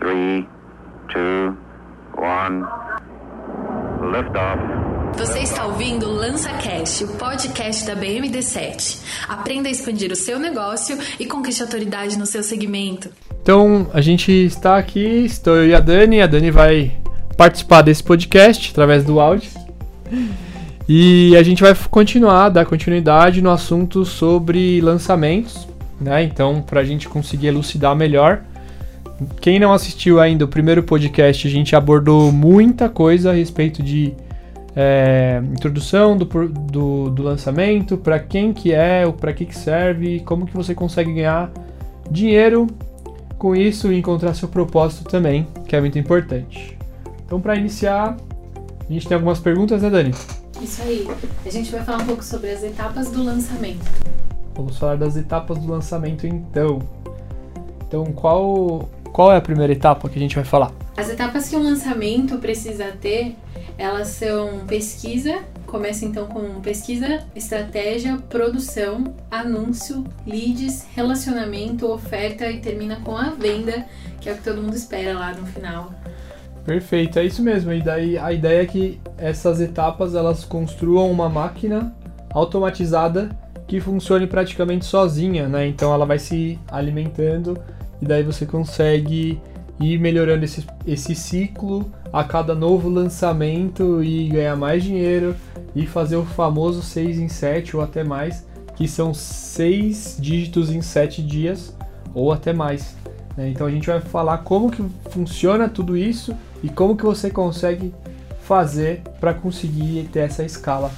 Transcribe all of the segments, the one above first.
3, 2, 1. Liftoff. Você está ouvindo o Lança Cash, o podcast da BMD7. Aprenda a expandir o seu negócio e conquiste autoridade no seu segmento. Então, a gente está aqui, estou eu e a Dani. A Dani vai participar desse podcast através do áudio. E a gente vai continuar, dar continuidade no assunto sobre lançamentos, né? Então, para a gente conseguir elucidar melhor. Quem não assistiu ainda o primeiro podcast, a gente abordou muita coisa a respeito de é, introdução do, do, do lançamento, para quem que é, para que, que serve, como que você consegue ganhar dinheiro com isso e encontrar seu propósito também, que é muito importante. Então, para iniciar, a gente tem algumas perguntas, né, Dani? Isso aí. A gente vai falar um pouco sobre as etapas do lançamento. Vamos falar das etapas do lançamento, então. Então, qual qual é a primeira etapa que a gente vai falar? As etapas que um lançamento precisa ter, elas são pesquisa, começa então com pesquisa, estratégia, produção, anúncio, leads, relacionamento, oferta e termina com a venda, que é o que todo mundo espera lá no final. Perfeito, é isso mesmo. E daí a ideia é que essas etapas elas construam uma máquina automatizada que funcione praticamente sozinha, né? Então ela vai se alimentando e daí você consegue ir melhorando esse, esse ciclo a cada novo lançamento e ganhar mais dinheiro e fazer o famoso 6 em 7 ou até mais, que são 6 dígitos em 7 dias ou até mais. Né? Então a gente vai falar como que funciona tudo isso e como que você consegue fazer para conseguir ter essa escala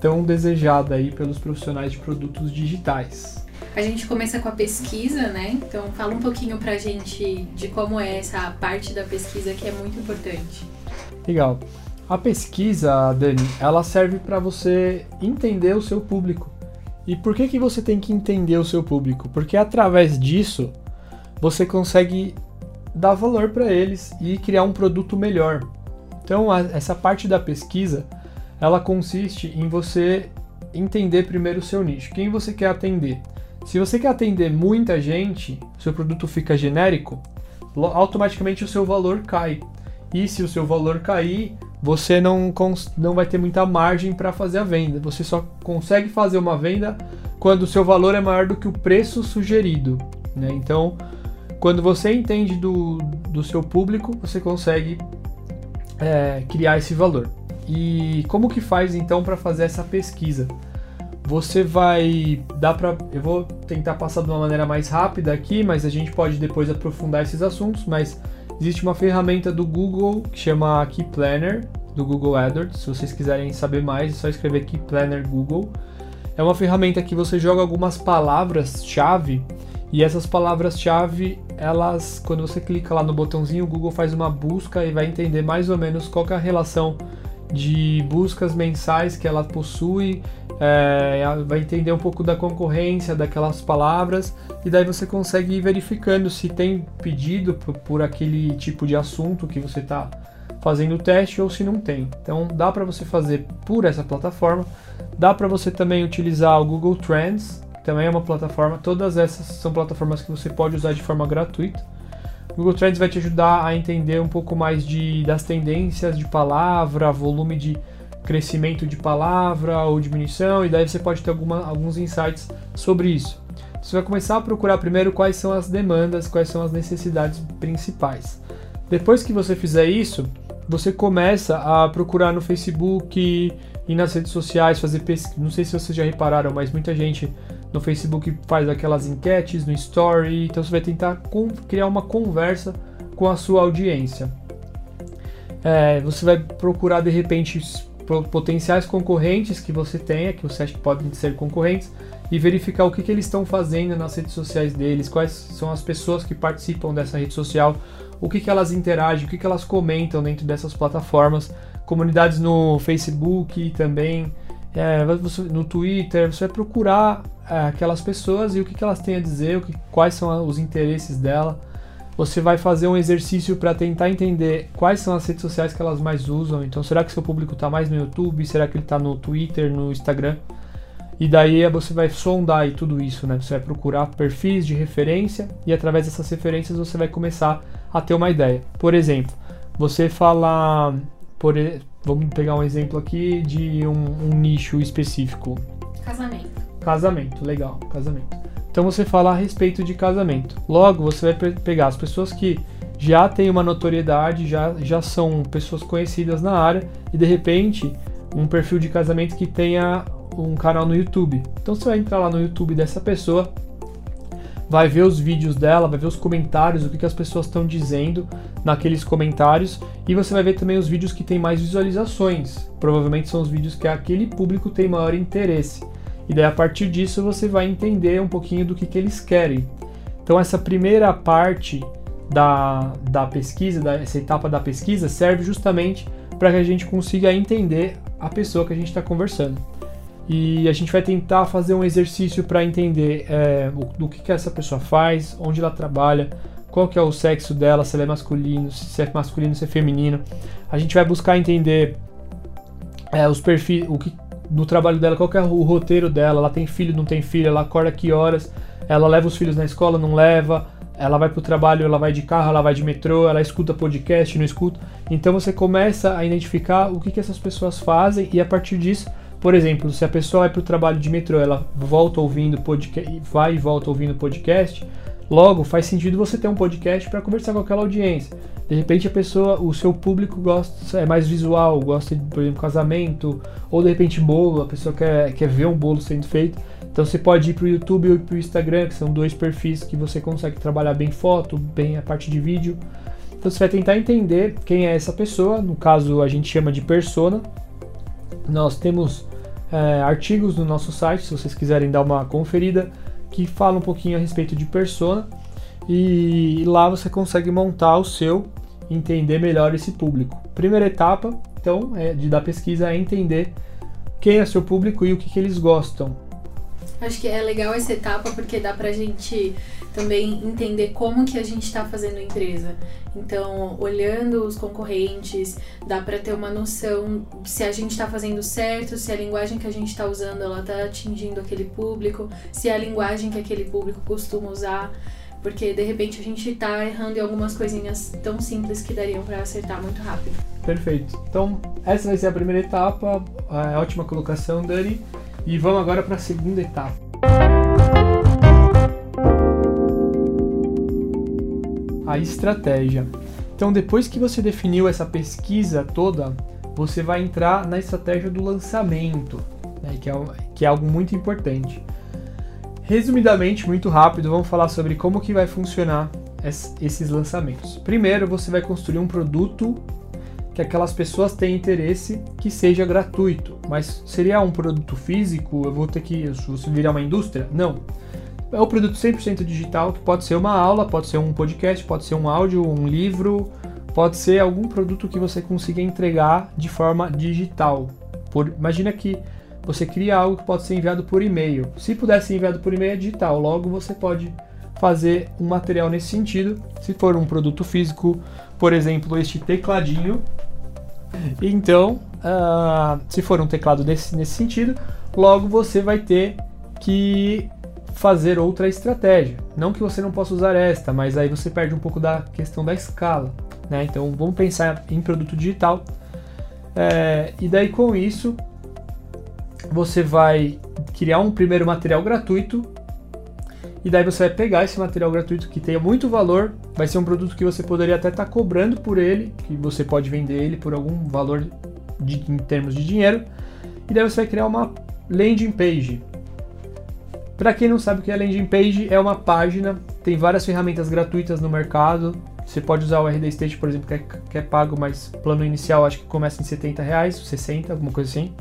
tão desejada aí pelos profissionais de produtos digitais. A gente começa com a pesquisa, né? Então fala um pouquinho pra gente de como é essa parte da pesquisa que é muito importante. Legal. A pesquisa, Dani, ela serve para você entender o seu público. E por que que você tem que entender o seu público? Porque através disso você consegue dar valor para eles e criar um produto melhor. Então, a, essa parte da pesquisa, ela consiste em você entender primeiro o seu nicho. Quem você quer atender? Se você quer atender muita gente, seu produto fica genérico, automaticamente o seu valor cai. E se o seu valor cair, você não, não vai ter muita margem para fazer a venda. Você só consegue fazer uma venda quando o seu valor é maior do que o preço sugerido. Né? Então, quando você entende do, do seu público, você consegue é, criar esse valor. E como que faz então para fazer essa pesquisa? Você vai dar para eu vou tentar passar de uma maneira mais rápida aqui, mas a gente pode depois aprofundar esses assuntos, mas existe uma ferramenta do Google que chama Key Planner do Google AdWords. Se vocês quiserem saber mais, é só escrever Key Planner Google. É uma ferramenta que você joga algumas palavras-chave e essas palavras-chave, elas, quando você clica lá no botãozinho, o Google faz uma busca e vai entender mais ou menos qual é a relação de buscas mensais que ela possui é, vai entender um pouco da concorrência daquelas palavras e daí você consegue ir verificando se tem pedido por, por aquele tipo de assunto que você está fazendo o teste ou se não tem. Então dá para você fazer por essa plataforma. Dá para você também utilizar o Google Trends, que também é uma plataforma. Todas essas são plataformas que você pode usar de forma gratuita. O Google Trends vai te ajudar a entender um pouco mais de, das tendências de palavra, volume de crescimento de palavra ou diminuição, e daí você pode ter alguma, alguns insights sobre isso. Você vai começar a procurar primeiro quais são as demandas, quais são as necessidades principais. Depois que você fizer isso, você começa a procurar no Facebook e nas redes sociais, fazer pesquisa. Não sei se vocês já repararam, mas muita gente no Facebook faz aquelas enquetes, no Story. Então você vai tentar criar uma conversa com a sua audiência. É, você vai procurar de repente potenciais concorrentes que você tenha, que você acha que podem ser concorrentes, e verificar o que, que eles estão fazendo nas redes sociais deles, quais são as pessoas que participam dessa rede social, o que, que elas interagem, o que, que elas comentam dentro dessas plataformas, comunidades no Facebook também, é, no Twitter, você vai procurar é, aquelas pessoas e o que, que elas têm a dizer, o que, quais são os interesses dela você vai fazer um exercício para tentar entender quais são as redes sociais que elas mais usam. Então, será que seu público está mais no YouTube? Será que ele está no Twitter, no Instagram? E daí você vai sondar e tudo isso, né? Você vai procurar perfis de referência e através dessas referências você vai começar a ter uma ideia. Por exemplo, você falar, por, vamos pegar um exemplo aqui de um, um nicho específico. Casamento. Casamento, legal, casamento. Então você fala a respeito de casamento. Logo, você vai pegar as pessoas que já têm uma notoriedade, já, já são pessoas conhecidas na área e de repente um perfil de casamento que tenha um canal no YouTube. Então você vai entrar lá no YouTube dessa pessoa, vai ver os vídeos dela, vai ver os comentários, o que, que as pessoas estão dizendo naqueles comentários e você vai ver também os vídeos que têm mais visualizações. Provavelmente são os vídeos que aquele público tem maior interesse. E daí a partir disso você vai entender um pouquinho do que, que eles querem. Então essa primeira parte da, da pesquisa, da, essa etapa da pesquisa, serve justamente para que a gente consiga entender a pessoa que a gente está conversando. E a gente vai tentar fazer um exercício para entender é, o, do que, que essa pessoa faz, onde ela trabalha, qual que é o sexo dela, se ela é masculino, se é masculino, se é feminino. A gente vai buscar entender é, os perfis, o que do trabalho dela, qual que é o roteiro dela, ela tem filho, não tem filho, ela acorda que horas, ela leva os filhos na escola, não leva, ela vai para o trabalho, ela vai de carro, ela vai de metrô, ela escuta podcast, não escuta. Então você começa a identificar o que, que essas pessoas fazem e a partir disso, por exemplo, se a pessoa vai para o trabalho de metrô, ela volta ouvindo podcast, vai e volta ouvindo podcast, logo faz sentido você ter um podcast para conversar com aquela audiência. De repente a pessoa, o seu público gosta é mais visual, gosta de, por exemplo, casamento, ou de repente bolo, a pessoa quer, quer ver um bolo sendo feito. Então você pode ir para o YouTube ou para o Instagram, que são dois perfis que você consegue trabalhar bem foto, bem a parte de vídeo. Então você vai tentar entender quem é essa pessoa, no caso a gente chama de persona. Nós temos é, artigos no nosso site, se vocês quiserem dar uma conferida, que falam um pouquinho a respeito de persona. E lá você consegue montar o seu, entender melhor esse público. Primeira etapa, então, é, de, da pesquisa é entender quem é seu público e o que, que eles gostam. Acho que é legal essa etapa porque dá pra gente também entender como que a gente está fazendo a empresa. Então, olhando os concorrentes, dá para ter uma noção se a gente está fazendo certo, se a linguagem que a gente está usando ela está atingindo aquele público, se é a linguagem que aquele público costuma usar, porque de repente a gente está errando em algumas coisinhas tão simples que dariam para acertar muito rápido. Perfeito. Então, essa vai ser a primeira etapa. A ótima colocação, Dani. E vamos agora para a segunda etapa. A estratégia. Então, depois que você definiu essa pesquisa toda, você vai entrar na estratégia do lançamento, né, que, é, que é algo muito importante. Resumidamente, muito rápido, vamos falar sobre como que vai funcionar esses lançamentos. Primeiro, você vai construir um produto que aquelas pessoas têm interesse que seja gratuito. Mas seria um produto físico? Eu vou ter que isso virar uma indústria? Não. É um produto 100% digital, que pode ser uma aula, pode ser um podcast, pode ser um áudio, um livro, pode ser algum produto que você consiga entregar de forma digital. Por, imagina que você cria algo que pode ser enviado por e-mail. Se puder ser enviado por e-mail é digital, logo você pode fazer um material nesse sentido. Se for um produto físico, por exemplo, este tecladinho, então, uh, se for um teclado nesse, nesse sentido, logo você vai ter que fazer outra estratégia. Não que você não possa usar esta, mas aí você perde um pouco da questão da escala. Né? Então vamos pensar em produto digital. É, e daí com isso você vai criar um primeiro material gratuito e daí você vai pegar esse material gratuito que tenha muito valor, vai ser um produto que você poderia até estar tá cobrando por ele, que você pode vender ele por algum valor de, em termos de dinheiro, e daí você vai criar uma landing page. Para quem não sabe o que é landing page, é uma página, tem várias ferramentas gratuitas no mercado. Você pode usar o RD State, por exemplo, que é, que é pago, mas plano inicial acho que começa em 70 reais, 60, alguma coisa assim.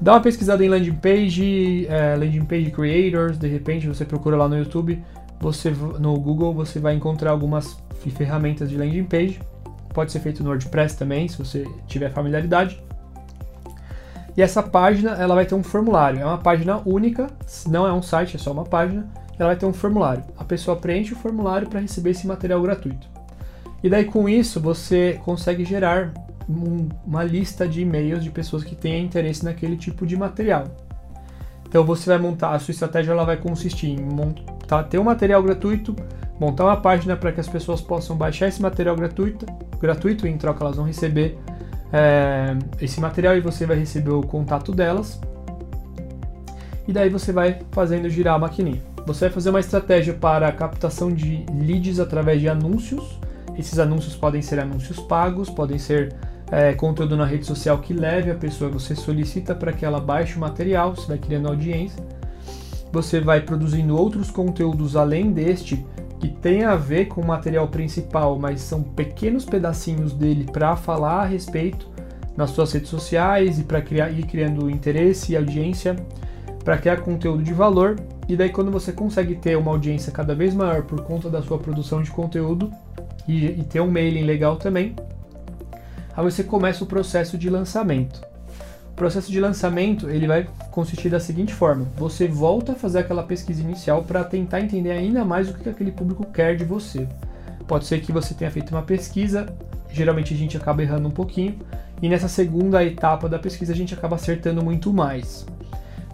Dá uma pesquisada em landing page, é, landing page creators, de repente você procura lá no YouTube, você no Google você vai encontrar algumas ferramentas de landing page. Pode ser feito no WordPress também, se você tiver familiaridade. E essa página ela vai ter um formulário. É uma página única, não é um site, é só uma página. Ela vai ter um formulário. A pessoa preenche o formulário para receber esse material gratuito. E daí com isso você consegue gerar um, uma lista de e-mails de pessoas que têm interesse naquele tipo de material. Então você vai montar, a sua estratégia ela vai consistir em montar, ter um material gratuito, montar uma página para que as pessoas possam baixar esse material gratuito, gratuito e em troca elas vão receber é, esse material e você vai receber o contato delas. E daí você vai fazendo girar a maquininha. Você vai fazer uma estratégia para a captação de leads através de anúncios. Esses anúncios podem ser anúncios pagos, podem ser é, conteúdo na rede social que leve a pessoa, você solicita para que ela baixe o material, você vai criando audiência. Você vai produzindo outros conteúdos além deste que tem a ver com o material principal, mas são pequenos pedacinhos dele para falar a respeito nas suas redes sociais e para criar ir criando interesse e audiência para criar conteúdo de valor. E daí quando você consegue ter uma audiência cada vez maior por conta da sua produção de conteúdo e, e ter um mailing legal também, aí você começa o processo de lançamento. O processo de lançamento ele vai consistir da seguinte forma: você volta a fazer aquela pesquisa inicial para tentar entender ainda mais o que aquele público quer de você. Pode ser que você tenha feito uma pesquisa, geralmente a gente acaba errando um pouquinho, e nessa segunda etapa da pesquisa a gente acaba acertando muito mais.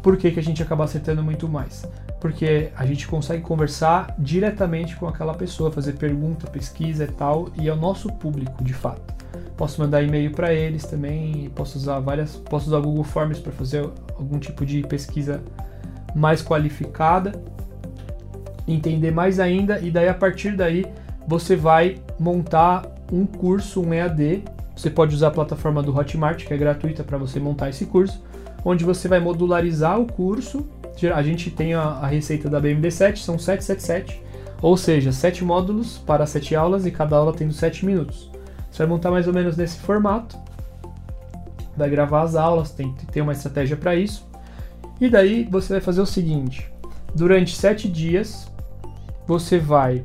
Por que, que a gente acaba acertando muito mais? Porque a gente consegue conversar diretamente com aquela pessoa, fazer pergunta, pesquisa e tal, e é o nosso público de fato. Posso mandar e-mail para eles também, posso usar várias, posso usar Google Forms para fazer algum tipo de pesquisa mais qualificada, entender mais ainda e daí a partir daí você vai montar um curso, um EAD. Você pode usar a plataforma do Hotmart, que é gratuita para você montar esse curso, onde você vai modularizar o curso. A gente tem a, a receita da BMD7, são 777, ou seja, 7 módulos para 7 aulas e cada aula tendo 7 minutos. Você vai montar mais ou menos nesse formato, vai gravar as aulas, tem que ter uma estratégia para isso. E daí você vai fazer o seguinte: durante sete dias você vai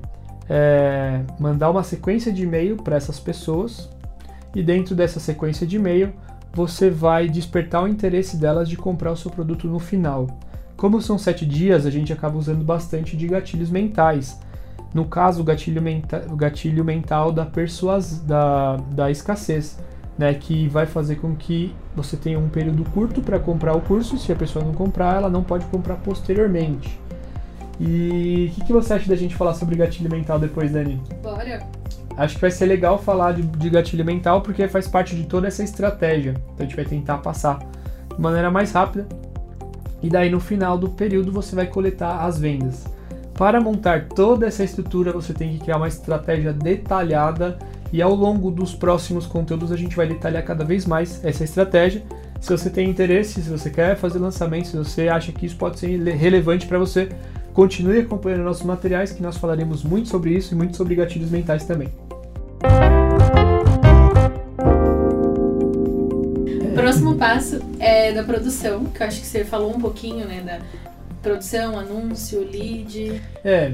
é, mandar uma sequência de e-mail para essas pessoas e dentro dessa sequência de e-mail você vai despertar o interesse delas de comprar o seu produto no final. Como são sete dias, a gente acaba usando bastante de gatilhos mentais. No caso, o gatilho, menta o gatilho mental da, persuas da, da escassez, né, que vai fazer com que você tenha um período curto para comprar o curso. Se a pessoa não comprar, ela não pode comprar posteriormente. E o que, que, você acha da gente falar sobre gatilho mental depois, Dani? Bora! Acho que vai ser legal falar de, de gatilho mental porque faz parte de toda essa estratégia. Então a gente vai tentar passar de maneira mais rápida. E daí no final do período você vai coletar as vendas. Para montar toda essa estrutura, você tem que criar uma estratégia detalhada e ao longo dos próximos conteúdos a gente vai detalhar cada vez mais essa estratégia. Se você tem interesse, se você quer fazer lançamento, se você acha que isso pode ser relevante para você, continue acompanhando nossos materiais que nós falaremos muito sobre isso e muito sobre gatilhos mentais também. O próximo passo é da produção, que eu acho que você falou um pouquinho, né, da Produção, anúncio, lead. É.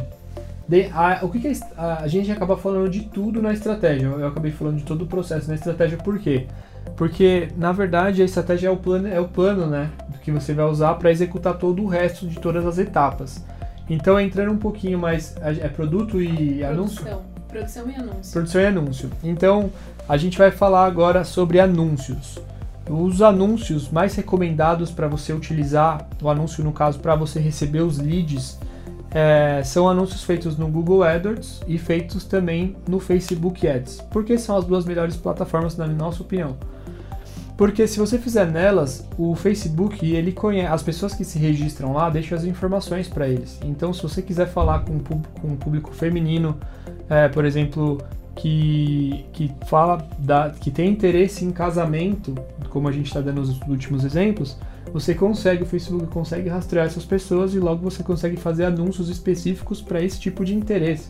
De, a, o que, que a, a, gente acaba falando de tudo na estratégia. Eu acabei falando de todo o processo na estratégia, por quê? Porque, na verdade, a estratégia é o plano, é o plano né, que você vai usar para executar todo o resto de todas as etapas. Então, entrando um pouquinho mais. É produto e Produção. anúncio? Produção e anúncio. Produção e anúncio. Então, a gente vai falar agora sobre anúncios. Os anúncios mais recomendados para você utilizar, o anúncio no caso para você receber os leads, é, são anúncios feitos no Google AdWords e feitos também no Facebook Ads, porque são as duas melhores plataformas na nossa opinião. Porque se você fizer nelas, o Facebook, ele conhece, as pessoas que se registram lá deixam as informações para eles. Então, se você quiser falar com, com um público feminino, é, por exemplo, que, que fala da, que tem interesse em casamento, como a gente está dando os últimos exemplos, você consegue, o Facebook consegue rastrear essas pessoas e logo você consegue fazer anúncios específicos para esse tipo de interesse,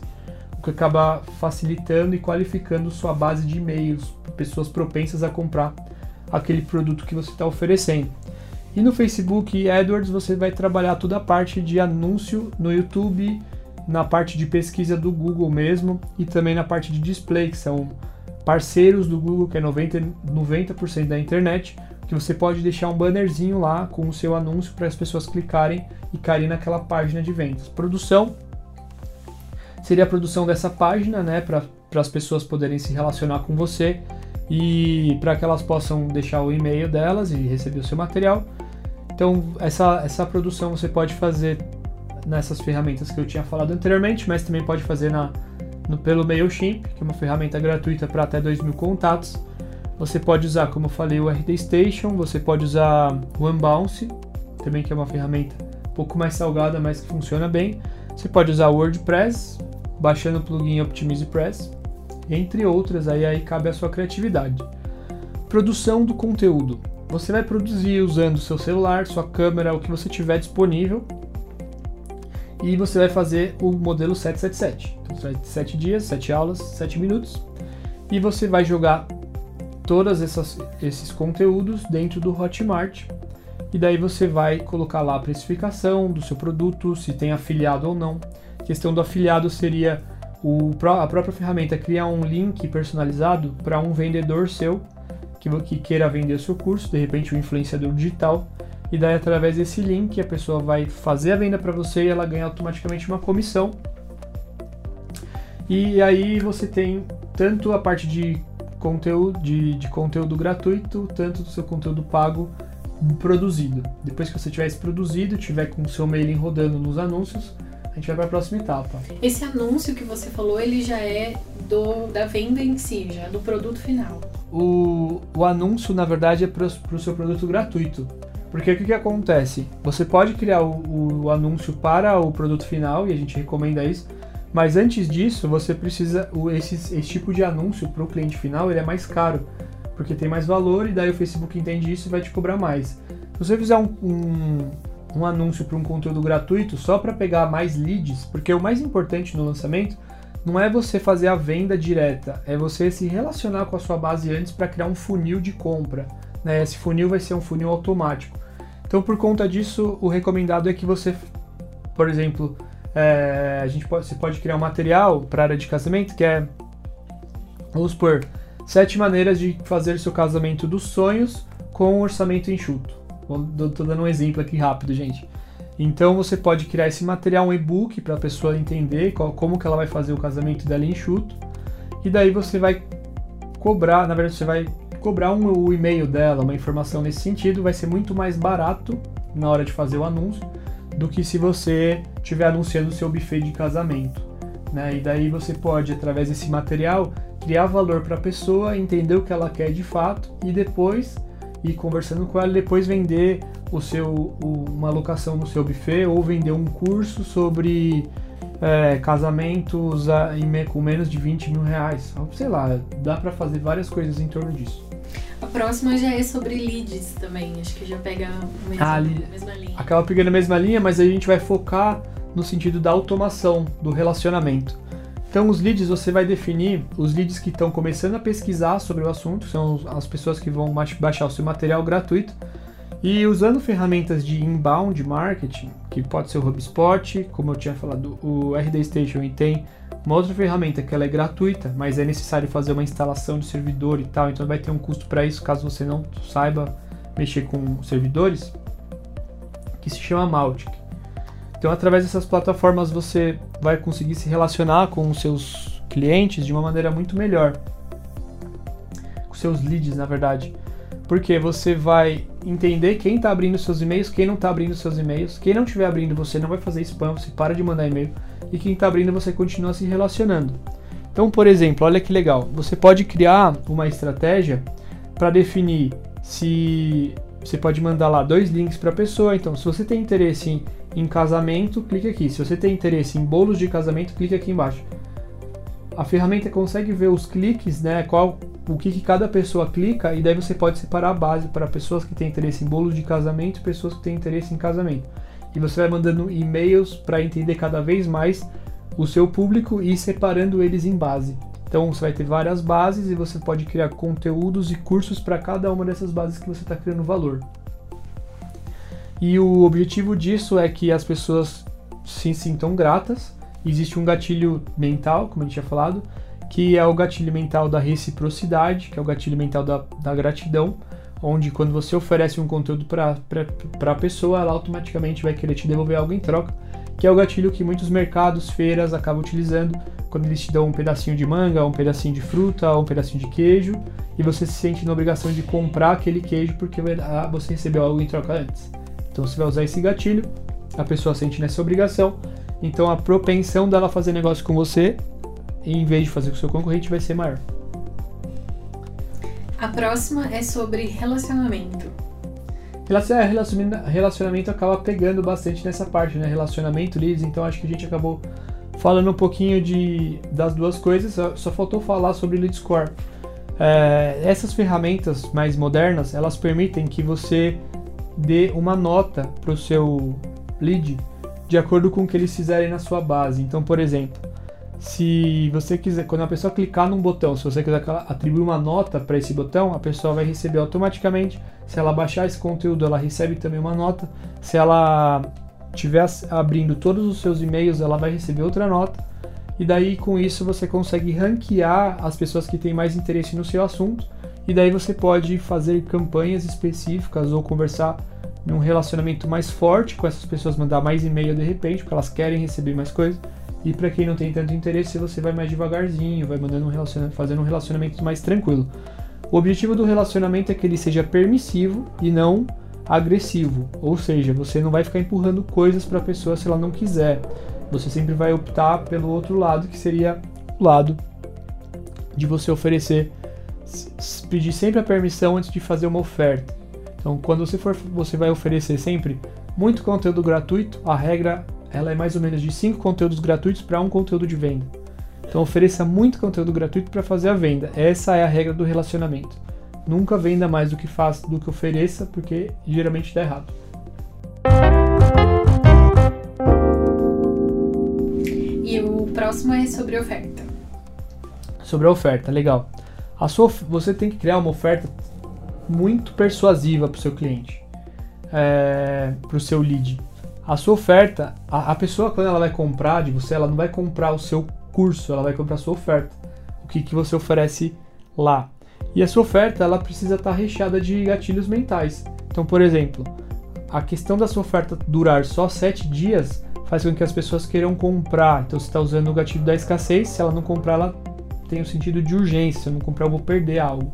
o que acaba facilitando e qualificando sua base de e-mails, pessoas propensas a comprar aquele produto que você está oferecendo. E no Facebook AdWords você vai trabalhar toda a parte de anúncio no YouTube, na parte de pesquisa do Google mesmo e também na parte de display, que são parceiros do Google, que é 90%, 90 da internet, que você pode deixar um bannerzinho lá com o seu anúncio para as pessoas clicarem e caírem naquela página de vendas. Produção seria a produção dessa página, né, para as pessoas poderem se relacionar com você e para que elas possam deixar o e-mail delas e receber o seu material. Então, essa, essa produção você pode fazer nessas ferramentas que eu tinha falado anteriormente, mas também pode fazer na, no, pelo MailChimp, que é uma ferramenta gratuita para até 2 mil contatos. Você pode usar, como eu falei, o RD Station, você pode usar o Unbounce, também que é uma ferramenta um pouco mais salgada, mas que funciona bem. Você pode usar o WordPress, baixando o plugin OptimizePress, entre outras, aí, aí cabe a sua criatividade. Produção do conteúdo. Você vai produzir usando seu celular, sua câmera, o que você tiver disponível. E você vai fazer o modelo 777. Então, você vai 7 dias, 7 aulas, 7 minutos. E você vai jogar todos esses conteúdos dentro do Hotmart. E daí você vai colocar lá a precificação do seu produto, se tem afiliado ou não. A questão do afiliado seria o, a própria ferramenta criar um link personalizado para um vendedor seu que, que queira vender o seu curso, de repente um influenciador digital, e daí através desse link a pessoa vai fazer a venda para você e ela ganha automaticamente uma comissão. E aí você tem tanto a parte de conteúdo, de, de conteúdo gratuito, tanto do seu conteúdo pago produzido. Depois que você tiver esse produzido, tiver com o seu mailing rodando nos anúncios, a gente vai para a próxima etapa. Esse anúncio que você falou, ele já é do, da venda em si, já do produto final. O, o anúncio, na verdade, é para o seu produto gratuito. Porque o que, que acontece? Você pode criar o, o, anúncio para o produto final, e a gente recomenda isso, mas antes disso, você precisa. Esse, esse tipo de anúncio para o cliente final ele é mais caro, porque tem mais valor, e daí o Facebook entende isso e vai te cobrar mais. Se você fizer um, um, um anúncio para um conteúdo gratuito só para pegar mais leads, porque o mais importante no lançamento não é você fazer a venda direta, é você se relacionar com a sua base antes para criar um funil de compra. Né? Esse funil vai ser um funil automático. Então, por conta disso, o recomendado é que você, por exemplo, é, a gente pode, você pode criar um material para área de casamento que é, vamos supor, sete maneiras de fazer seu casamento dos sonhos com um orçamento enxuto. Estou dando um exemplo aqui rápido, gente. Então você pode criar esse material, um e-book para a pessoa entender qual, como que ela vai fazer o casamento dela enxuto. E daí você vai cobrar, na verdade você vai cobrar um, o e-mail dela, uma informação nesse sentido, vai ser muito mais barato na hora de fazer o anúncio do que se você estiver anunciando o seu buffet de casamento. Né? E daí você pode, através desse material, criar valor para a pessoa, entender o que ela quer de fato e depois ir conversando com ela depois vender o seu, o, uma locação no seu buffet ou vender um curso sobre é, casamentos a, em, com menos de 20 mil reais. Sei lá, dá para fazer várias coisas em torno disso. A próxima já é sobre leads também, acho que já pega a mesma, ah, a mesma linha. Acaba pegando a mesma linha, mas a gente vai focar no sentido da automação do relacionamento. Então, os leads você vai definir os leads que estão começando a pesquisar sobre o assunto, são as pessoas que vão baixar o seu material gratuito. E usando ferramentas de inbound marketing, que pode ser o HubSpot, como eu tinha falado, o RD Station e tem uma outra ferramenta que ela é gratuita, mas é necessário fazer uma instalação de servidor e tal, então vai ter um custo para isso caso você não saiba mexer com servidores, que se chama Mautic. Então, através dessas plataformas, você vai conseguir se relacionar com os seus clientes de uma maneira muito melhor. Com seus leads, na verdade. Porque você vai entender quem está abrindo seus e-mails, quem não está abrindo seus e-mails. Quem não estiver abrindo, você não vai fazer spam, você para de mandar e-mail. E quem está abrindo, você continua se relacionando. Então, por exemplo, olha que legal. Você pode criar uma estratégia para definir se você pode mandar lá dois links para a pessoa. Então, se você tem interesse em em casamento, clique aqui. Se você tem interesse em bolos de casamento, clique aqui embaixo. A ferramenta consegue ver os cliques, né? Qual, o que, que cada pessoa clica, e daí você pode separar a base para pessoas que têm interesse em bolos de casamento e pessoas que têm interesse em casamento. E você vai mandando e-mails para entender cada vez mais o seu público e separando eles em base. Então você vai ter várias bases e você pode criar conteúdos e cursos para cada uma dessas bases que você está criando valor. E o objetivo disso é que as pessoas se sintam gratas. Existe um gatilho mental, como a gente tinha falado, que é o gatilho mental da reciprocidade, que é o gatilho mental da, da gratidão, onde quando você oferece um conteúdo para a pessoa, ela automaticamente vai querer te devolver algo em troca, que é o gatilho que muitos mercados, feiras acabam utilizando quando eles te dão um pedacinho de manga, um pedacinho de fruta, um pedacinho de queijo, e você se sente na obrigação de comprar aquele queijo porque ah, você recebeu algo em troca antes. Então você vai usar esse gatilho a pessoa sente nessa obrigação, então a propensão dela fazer negócio com você, em vez de fazer com o seu concorrente, vai ser maior. A próxima é sobre relacionamento. Relacionamento, relacionamento acaba pegando bastante nessa parte, né? Relacionamento, leads, então acho que a gente acabou falando um pouquinho de, das duas coisas, só, só faltou falar sobre lead score. É, essas ferramentas mais modernas, elas permitem que você dê uma nota para o seu lead de acordo com o que eles fizerem na sua base. Então, por exemplo, se você quiser, quando a pessoa clicar num botão, se você quiser atribuir uma nota para esse botão, a pessoa vai receber automaticamente. Se ela baixar esse conteúdo, ela recebe também uma nota. Se ela estiver abrindo todos os seus e-mails, ela vai receber outra nota. E daí com isso você consegue ranquear as pessoas que têm mais interesse no seu assunto. E daí você pode fazer campanhas específicas ou conversar num relacionamento mais forte com essas pessoas, mandar mais e-mail de repente, porque elas querem receber mais coisas. E para quem não tem tanto interesse, você vai mais devagarzinho, vai mandando um relacionamento, fazendo um relacionamento mais tranquilo. O objetivo do relacionamento é que ele seja permissivo e não agressivo, ou seja, você não vai ficar empurrando coisas para a pessoa se ela não quiser. Você sempre vai optar pelo outro lado, que seria o lado de você oferecer, pedir sempre a permissão antes de fazer uma oferta. Então, quando você for, você vai oferecer sempre muito conteúdo gratuito. A regra ela é mais ou menos de 5 conteúdos gratuitos para um conteúdo de venda. Então ofereça muito conteúdo gratuito para fazer a venda. Essa é a regra do relacionamento. Nunca venda mais do que faz, do que ofereça, porque geralmente dá errado. E o próximo é sobre oferta. Sobre a oferta, legal. A sua, você tem que criar uma oferta muito persuasiva para o seu cliente, é, para o seu lead a sua oferta, a, a, pessoa quando ela vai comprar de você, ela não vai comprar o seu curso, ela vai comprar a sua oferta. O que, que você oferece lá. E a sua oferta, ela precisa estar tá recheada de gatilhos mentais. Então, por exemplo, a questão da sua oferta durar só 7 dias faz com que as pessoas queiram comprar. Então, você está usando o gatilho da escassez, se ela não comprar, ela tem o sentido de urgência. Se eu não comprar, eu vou perder algo.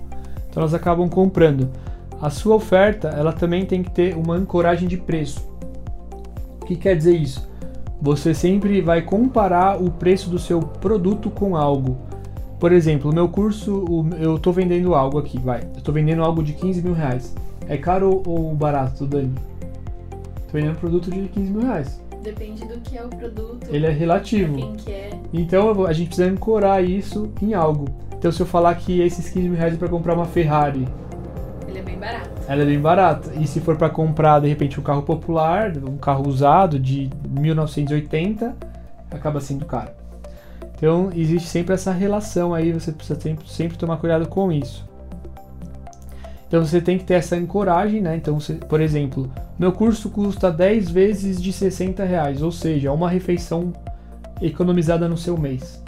Então, elas acabam comprando. A sua oferta, ela também tem que ter uma ancoragem de preço. O que quer dizer isso? Você sempre vai comparar o preço do seu produto com algo. Por exemplo, o meu curso, eu estou vendendo algo aqui, vai. Eu estou vendendo algo de 15 mil reais. É caro ou barato, Dani? Estou vendendo um produto de 15 mil reais. Depende do que é o produto. Ele é relativo. Quem que é. Então a gente precisa ancorar isso em algo. Então se eu falar que esses 15 mil reais é para comprar uma Ferrari. Ele é bem barato ela é bem barata. E se for para comprar, de repente, um carro popular, um carro usado de 1980, acaba sendo caro. Então, existe sempre essa relação aí, você precisa sempre, sempre tomar cuidado com isso. Então, você tem que ter essa ancoragem, né? Então, você, por exemplo, meu curso custa 10 vezes de 60 reais, ou seja, uma refeição economizada no seu mês.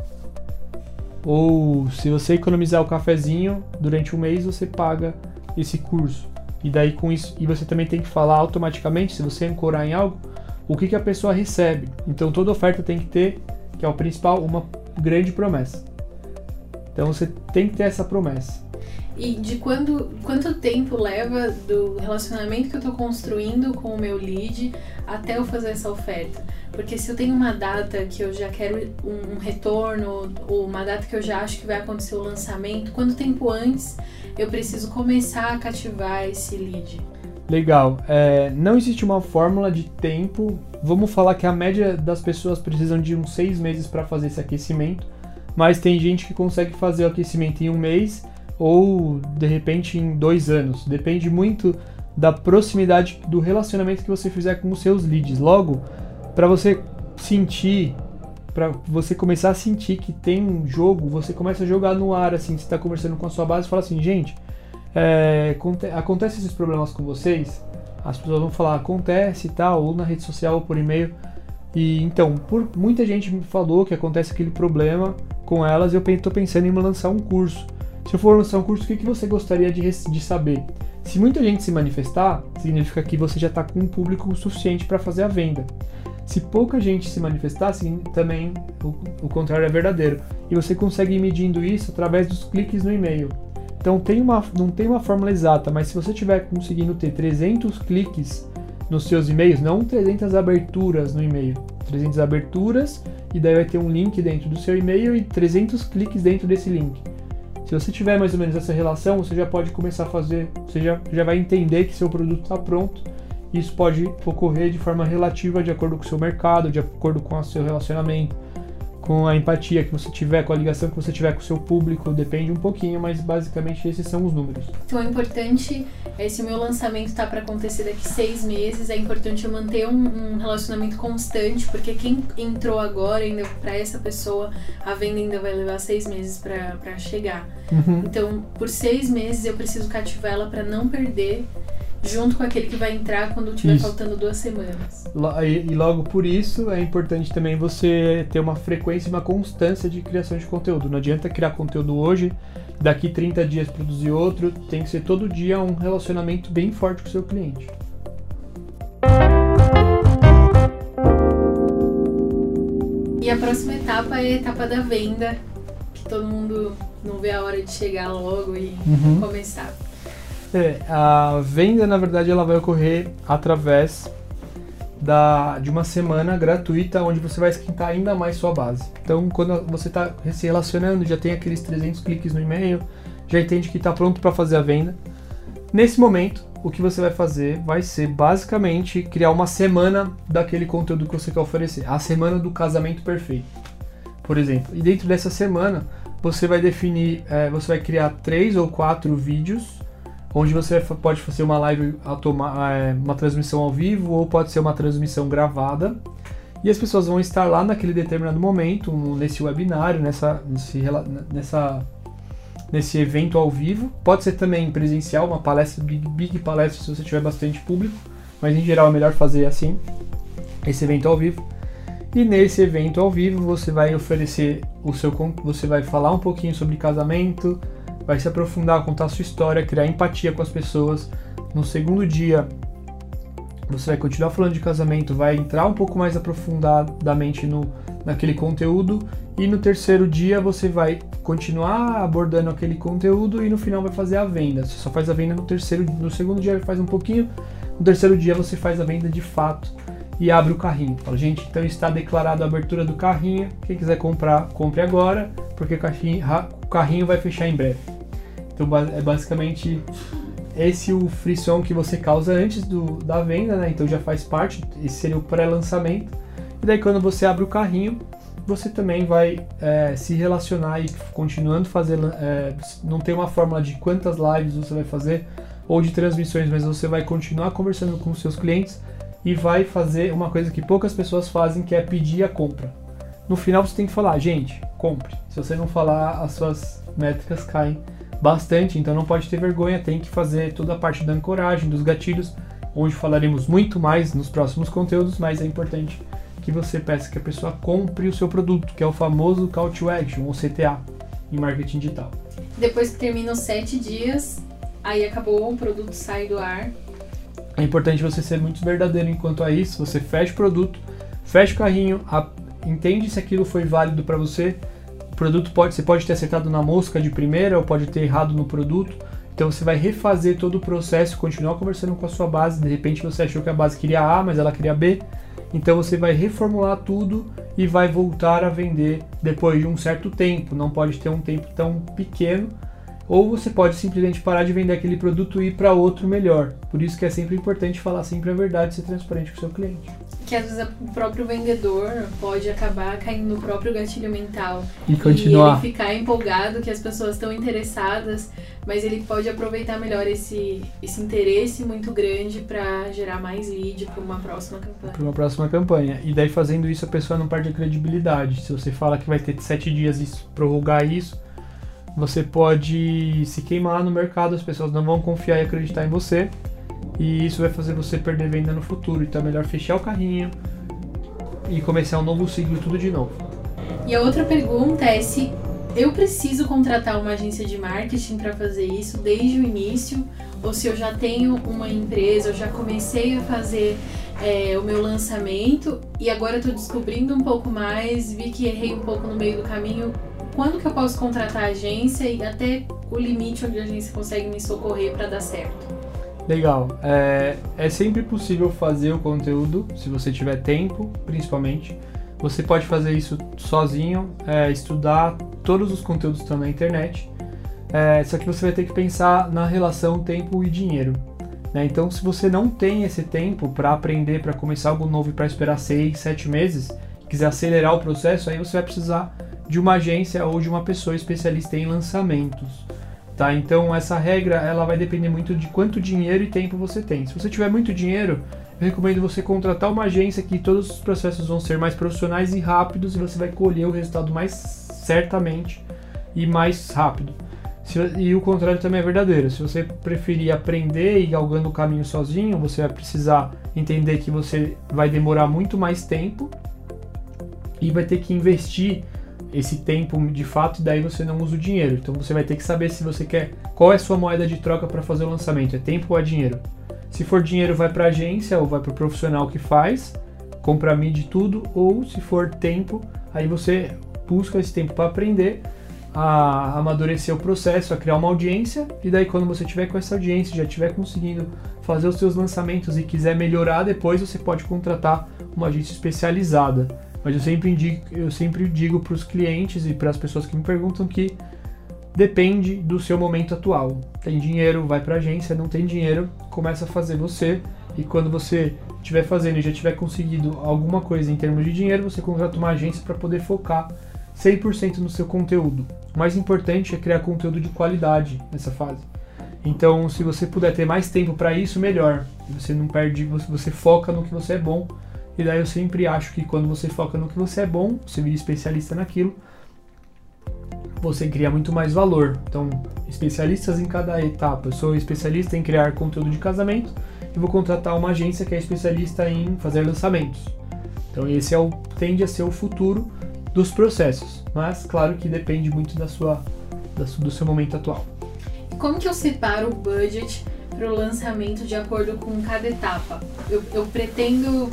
Ou se você economizar o cafezinho durante um mês, você paga esse curso. E daí com isso, e você também tem que falar automaticamente, se você ancorar em algo, o que, que a pessoa recebe. Então toda oferta tem que ter, que é o principal, uma grande promessa. Então você tem que ter essa promessa. E de quando, quanto tempo leva do relacionamento que eu estou construindo com o meu lead até eu fazer essa oferta? Porque se eu tenho uma data que eu já quero um, retorno, ou uma data que eu já acho que vai acontecer o lançamento, quanto tempo antes eu preciso começar a cativar esse lead? Legal. É, não existe uma fórmula de tempo. Vamos falar que a média das pessoas precisam de uns seis meses para fazer esse aquecimento, mas tem gente que consegue fazer o aquecimento em um mês ou de repente em dois anos. Depende muito da proximidade do relacionamento que você fizer com os seus leads. Logo, para você sentir, para você começar a sentir que tem um jogo, você começa a jogar no ar, assim, você está conversando com a sua base e fala assim, gente, é, acontece esses problemas com vocês? As pessoas vão falar, acontece e tal, ou na rede social ou por e-mail. E então, por, muita gente me falou que acontece aquele problema com elas eu estou pensando em lançar um curso. Se eu for lançar um curso, o que, que você gostaria de, de saber? Se muita gente se manifestar, significa que você já está com um público suficiente para fazer a venda. Se pouca gente se manifestar, assim, também o, o contrário é verdadeiro. E você consegue ir medindo isso através dos cliques no e-mail. Então tem uma, não tem uma fórmula exata, mas se você estiver conseguindo ter 300 cliques nos seus e-mails, não 300 aberturas no e-mail, 300 aberturas e daí vai ter um link dentro do seu e-mail e 300 cliques dentro desse link. Se você tiver mais ou menos essa relação, você já pode começar a fazer, você já, já vai entender que seu produto está pronto. Isso pode ocorrer de forma relativa de acordo com o seu mercado, de acordo com o seu relacionamento com a empatia que você tiver, com a ligação que você tiver com o seu público, depende um pouquinho, mas basicamente esses são os números. Então é importante, se o meu lançamento está para acontecer daqui seis meses, é importante eu manter um, um relacionamento constante, porque quem entrou agora, ainda para essa pessoa, a venda ainda vai levar seis meses para chegar. Uhum. Então, por seis meses eu preciso cativar ela para não perder junto com aquele que vai entrar quando tiver isso. faltando duas semanas. E, logo por isso é importante também você ter uma frequência e uma constância de criação de conteúdo. Não adianta criar conteúdo hoje, daqui 30 dias produzir outro, tem que ser todo dia um relacionamento bem forte com o seu cliente. E a próxima etapa é a etapa da venda, que todo mundo não vê a hora de chegar logo e uhum. começar. É, a venda, na verdade, ela vai ocorrer através da, de uma semana gratuita onde você vai esquentar ainda mais sua base. Então, quando você está se relacionando, já tem aqueles 300 cliques no e-mail, já entende que está pronto para fazer a venda. Nesse momento, o que você vai fazer vai ser basicamente criar uma semana daquele conteúdo que você quer oferecer, a semana do casamento perfeito, por exemplo. E dentro dessa semana, você vai definir, é, você vai criar três ou quatro vídeos onde você pode fazer uma live, é, uma transmissão ao vivo ou pode ser uma transmissão gravada. E as pessoas vão estar lá naquele determinado momento, nesse webinário, nessa, nesse, nessa, nesse evento ao vivo. Pode ser também presencial, uma palestra, big, big palestra se você tiver bastante público, mas em geral é melhor fazer assim, esse evento ao vivo. E nesse evento ao vivo você vai oferecer o seu, você vai falar um pouquinho sobre casamento, vai se aprofundar, contar sua história, criar empatia com as pessoas. No segundo dia, você vai continuar falando de casamento, vai entrar um pouco mais aprofundadamente no, naquele conteúdo. E no terceiro dia, você vai continuar abordando aquele conteúdo e no final vai fazer a venda. Você só faz a venda no terceiro, no segundo dia faz um pouquinho, no terceiro dia você faz a venda de fato e abre o carrinho. Fala, gente, então está declarado a abertura do carrinho. Quem quiser comprar, compre agora, porque o carrinho, vai fechar em breve. Então é basicamente esse o frisson que você causa antes do, da venda, né? Então já faz parte, esse seria o pré-lançamento. E daí quando você abre o carrinho, você também vai é, se relacionar e continuando fazendo. É, não tem uma fórmula de quantas lives você vai fazer ou de transmissões, mas você vai continuar conversando com os seus clientes e vai fazer uma coisa que poucas pessoas fazem, que é pedir a compra. No final você tem que falar, gente, compre. Se você não falar, as suas métricas caem bastante, então não pode ter vergonha, tem que fazer toda a parte da ancoragem, dos gatilhos, onde falaremos muito mais nos próximos conteúdos, mas é importante que você peça que a pessoa compre o seu produto, que é o famoso Call to Action, ou CTA, em marketing digital. Depois que termina os sete dias, aí acabou, o produto sai do ar. É importante você ser muito verdadeiro enquanto a isso, você fecha o produto, fecha o carrinho, entende se aquilo foi válido para você, o produto pode, você pode ter acertado na mosca de primeira ou pode ter errado no produto. Então você vai refazer todo o processo, continuar conversando com a sua base. De repente você achou que a base queria A, mas ela queria B. Então você vai reformular tudo e vai voltar a vender depois de um certo tempo. Não pode ter um tempo tão pequeno. Ou você pode simplesmente parar de vender aquele produto e ir para outro melhor. Por isso que é sempre importante falar sempre a verdade e ser transparente com o seu cliente que às vezes o próprio vendedor pode acabar caindo no próprio gatilho mental e continuar e ele ficar empolgado que as pessoas estão interessadas, mas ele pode aproveitar melhor esse, esse interesse muito grande para gerar mais lead para uma próxima campanha. Para uma próxima campanha. E daí fazendo isso a pessoa não perde a credibilidade. Se você fala que vai ter sete dias e prorrogar isso, você pode se queimar no mercado, as pessoas não vão confiar e acreditar em você e isso vai fazer você perder venda no futuro. Então é melhor fechar o carrinho e começar um novo ciclo tudo de novo. E a outra pergunta é se eu preciso contratar uma agência de marketing para fazer isso desde o início, ou se eu já tenho uma empresa, eu já comecei a fazer é, o meu lançamento e agora estou descobrindo um pouco mais, vi que errei um pouco no meio do caminho. Quando que eu posso contratar a agência e até o limite onde a agência consegue me socorrer para dar certo? Legal. É, é sempre possível fazer o conteúdo, se você tiver tempo, principalmente. Você pode fazer isso sozinho, é, estudar todos os conteúdos que estão na internet. É, só que você vai ter que pensar na relação tempo e dinheiro. Né? Então, se você não tem esse tempo para aprender, para começar algo novo e para esperar seis, sete meses, quiser acelerar o processo, aí você vai precisar de uma agência ou de uma pessoa especialista em lançamentos. Tá? Então essa regra ela vai depender muito de quanto dinheiro e tempo você tem. Se você tiver muito dinheiro, eu recomendo você contratar uma agência que todos os processos vão ser mais profissionais e rápidos e você vai colher o resultado mais certamente e mais rápido. Se, e o contrário também é verdadeiro. Se você preferir aprender e ir galgando o caminho sozinho, você vai precisar entender que você vai demorar muito mais tempo e vai ter que investir esse tempo de fato e daí você não usa o dinheiro. Então você vai ter que saber se você quer qual é a sua moeda de troca para fazer o lançamento, é tempo ou é dinheiro. Se for dinheiro, vai para a agência ou vai para o profissional que faz, compra mídia e tudo, ou se for tempo, aí você busca esse tempo para aprender a amadurecer o processo, a criar uma audiência, e daí quando você tiver com essa audiência, já estiver conseguindo fazer os seus lançamentos e quiser melhorar depois, você pode contratar uma agência especializada. Mas eu sempre, indico, eu sempre digo para os clientes e para as pessoas que me perguntam que depende do seu momento atual. Tem dinheiro, vai para agência, não tem dinheiro, começa a fazer você. E quando você estiver fazendo e já tiver conseguido alguma coisa em termos de dinheiro, você contrata uma agência para poder focar 100% no seu conteúdo. O mais importante é criar conteúdo de qualidade nessa fase. Então, se você puder ter mais tempo para isso, melhor. Você não perde, você foca no que você é bom e daí eu sempre acho que quando você foca no que você é bom, você vira especialista naquilo, você cria muito mais valor. Então, especialistas em cada etapa. Eu sou especialista em criar conteúdo de casamento e vou contratar uma agência que é especialista em fazer lançamentos. Então, esse é o, tende a ser o futuro dos processos, mas claro que depende muito da sua, da, do seu momento atual. Como que eu separo o budget para o lançamento de acordo com cada etapa? Eu, eu pretendo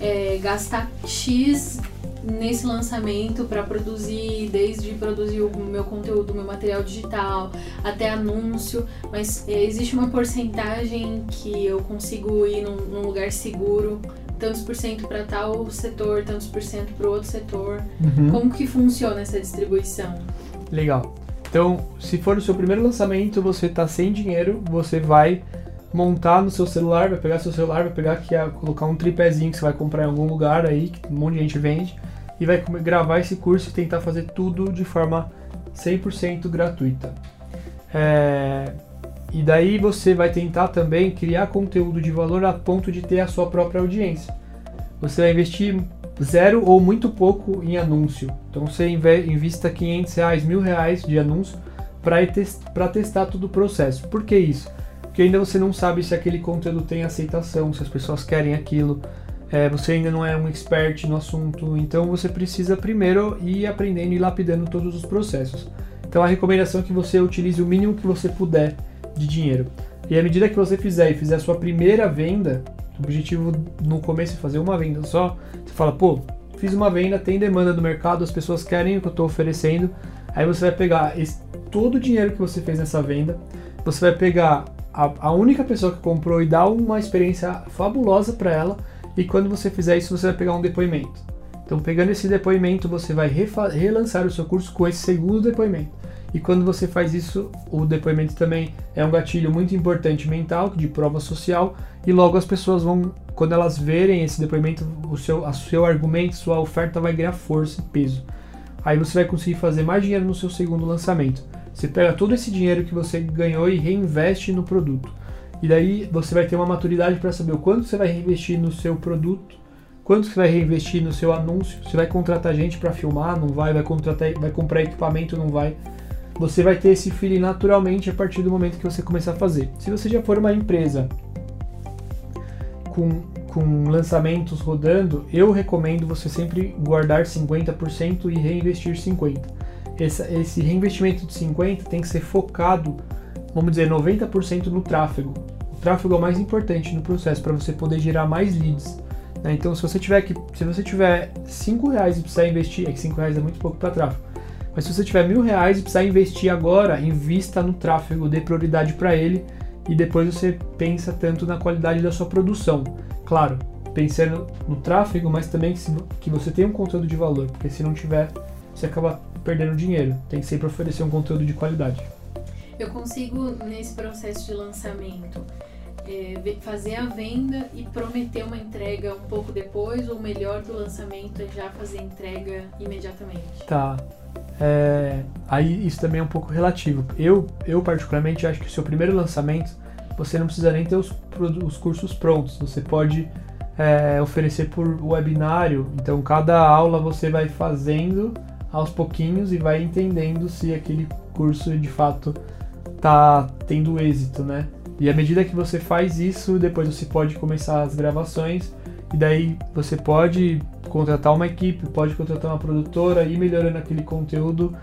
é, gastar X nesse lançamento para produzir, desde produzir o meu conteúdo, o meu material digital, até anúncio, mas é, existe uma porcentagem que eu consigo ir num, num lugar seguro, tantos por cento para tal setor, tantos por cento para o outro setor. Uhum. Como que funciona essa distribuição? Legal. Então, se for o seu primeiro lançamento, você está sem dinheiro, você vai montar no seu celular, vai pegar seu celular, vai pegar aqui, colocar um tripézinho que você vai comprar em algum lugar aí, que um monte de gente vende, e vai gravar esse curso e tentar fazer tudo de forma 100% gratuita. É, e daí você vai tentar também criar conteúdo de valor a ponto de ter a sua própria audiência. Você vai investir zero ou muito pouco em anúncio. Então você invista 500 reais, mil reais de anúncio para testar todo o processo. Por que isso? Porque ainda você não sabe se aquele conteúdo tem aceitação, se as pessoas querem aquilo, é, você ainda não é um expert no assunto, então você precisa primeiro ir aprendendo e lapidando todos os processos. Então a recomendação é que você utilize o mínimo que você puder de dinheiro. E à medida que você fizer e fizer a sua primeira venda, o objetivo no começo é fazer uma venda só, você fala, pô, fiz uma venda, tem demanda do mercado, as pessoas querem o que eu estou oferecendo, aí você vai pegar esse, todo o dinheiro que você fez nessa venda, você vai pegar a, a única pessoa que comprou e dá uma experiência fabulosa para ela. E quando você fizer isso, você vai pegar um depoimento. Então, pegando esse depoimento, você vai relançar o seu curso com esse segundo depoimento. E quando você faz isso, o depoimento também é um gatilho muito importante mental, de prova social, e logo as pessoas vão, quando elas verem esse depoimento, o seu, o seu argumento, sua oferta vai ganhar força e peso. Aí você vai conseguir fazer mais dinheiro no seu segundo lançamento. Você pega todo esse dinheiro que você ganhou e reinveste no produto. E daí você vai ter uma maturidade para saber o quanto você vai reinvestir no seu produto, quanto você vai reinvestir no seu anúncio. Você vai contratar gente para filmar, não vai, vai contratar, vai comprar equipamento, não vai. Você vai ter esse feeling naturalmente a partir do momento que você começar a fazer. Se você já for uma empresa com, com lançamentos rodando, eu recomendo você sempre guardar 50% e reinvestir 50% esse, esse reinvestimento de 50 tem que ser focado, vamos dizer, 90% no tráfego. O tráfego é o mais importante no processo para você poder gerar mais leads. Né? Então, se você tiver que, se você tiver 5 reais e precisar investir, é que 5 reais é muito pouco para tráfego. Mas se você tiver mil reais e precisar investir agora, invista no tráfego, dê prioridade para ele e depois você pensa tanto na qualidade da sua produção. Claro, pensando no tráfego, mas também que você tenha um conteúdo de valor, porque se não tiver, você acaba perdendo dinheiro. Tem que sempre oferecer um conteúdo de qualidade. Eu consigo, nesse processo de lançamento, é, fazer a venda e prometer uma entrega um pouco depois, ou o melhor do lançamento é já fazer a entrega imediatamente? Tá. É, aí isso também é um pouco relativo. Eu, eu particularmente acho que o seu primeiro lançamento você não precisa nem ter os, os cursos prontos. Você pode é, oferecer por webinário. Então cada aula você vai fazendo aos pouquinhos e vai entendendo se aquele curso de fato tá tendo êxito, né? E à medida que você faz isso, depois você pode começar as gravações e daí você pode contratar uma equipe, pode contratar uma produtora e melhorando aquele conteúdo.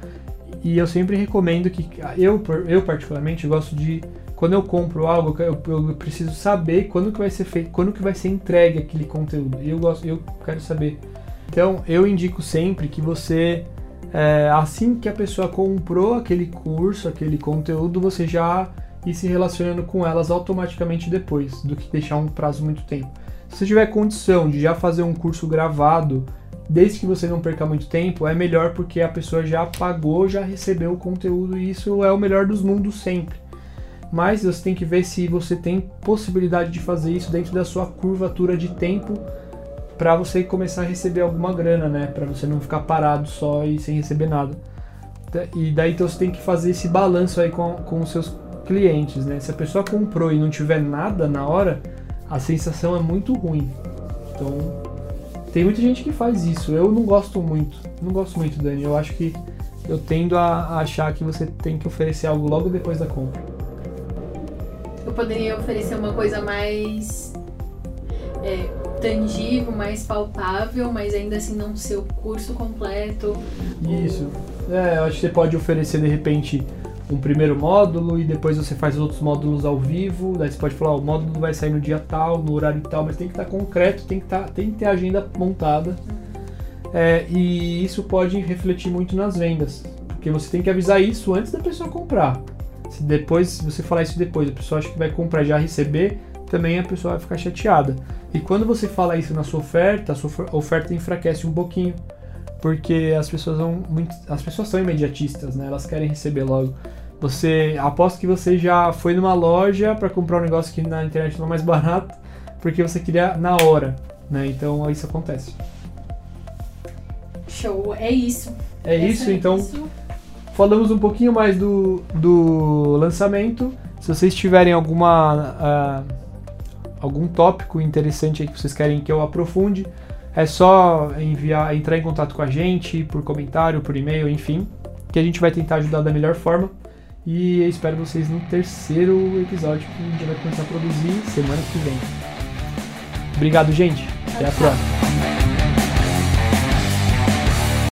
E eu sempre recomendo que eu, eu particularmente gosto de quando eu compro algo, eu, eu, preciso saber quando que vai ser feito, quando que vai ser entregue aquele conteúdo. Eu gosto, eu quero saber. Então, eu indico sempre que você é, assim que a pessoa comprou aquele curso, aquele conteúdo, você já ir se relacionando com elas automaticamente depois, do que deixar um prazo muito tempo. Se você tiver condição de já fazer um curso gravado, desde que você não perca muito tempo, é melhor porque a pessoa já pagou, já recebeu o conteúdo e isso é o melhor dos mundos sempre. Mas você tem que ver se você tem possibilidade de fazer isso dentro da sua curvatura de tempo para você começar a receber alguma grana, né? Para você não ficar parado só e sem receber nada. E daí então você tem que fazer esse balanço aí com, com os seus clientes, né? Se a pessoa comprou e não tiver nada na hora, a sensação é muito ruim. Então, tem muita gente que faz isso. Eu não gosto muito. Não gosto muito, Dani. Eu acho que eu tendo a achar que você tem que oferecer algo logo depois da compra. Eu poderia oferecer uma coisa mais é, tangível, mais palpável, mas ainda assim não ser o curso completo. Isso. É, eu acho que você pode oferecer de repente um primeiro módulo e depois você faz os outros módulos ao vivo. Daí você pode falar, o módulo vai sair no dia tal, no horário tal, mas tem que estar tá concreto, tem que, tá, tem que ter a agenda montada. É, e isso pode refletir muito nas vendas, porque você tem que avisar isso antes da pessoa comprar. Se depois, se você falar isso depois, a pessoa acha que vai comprar já receber, também a pessoa vai ficar chateada. E quando você fala isso na sua oferta, a sua oferta enfraquece um pouquinho, porque as pessoas são muito, as pessoas são imediatistas, né? Elas querem receber logo. Você aposto que você já foi numa loja para comprar um negócio que na internet estava mais barato, porque você queria na hora, né? Então isso acontece. Show, é isso. É isso, então. Isso. Falamos um pouquinho mais do, do lançamento. Se vocês tiverem alguma uh, algum tópico interessante aí que vocês querem que eu aprofunde, é só enviar, entrar em contato com a gente por comentário, por e-mail, enfim, que a gente vai tentar ajudar da melhor forma. E eu espero vocês no terceiro episódio que a gente vai começar a produzir semana que vem. Obrigado, gente. Até a próxima.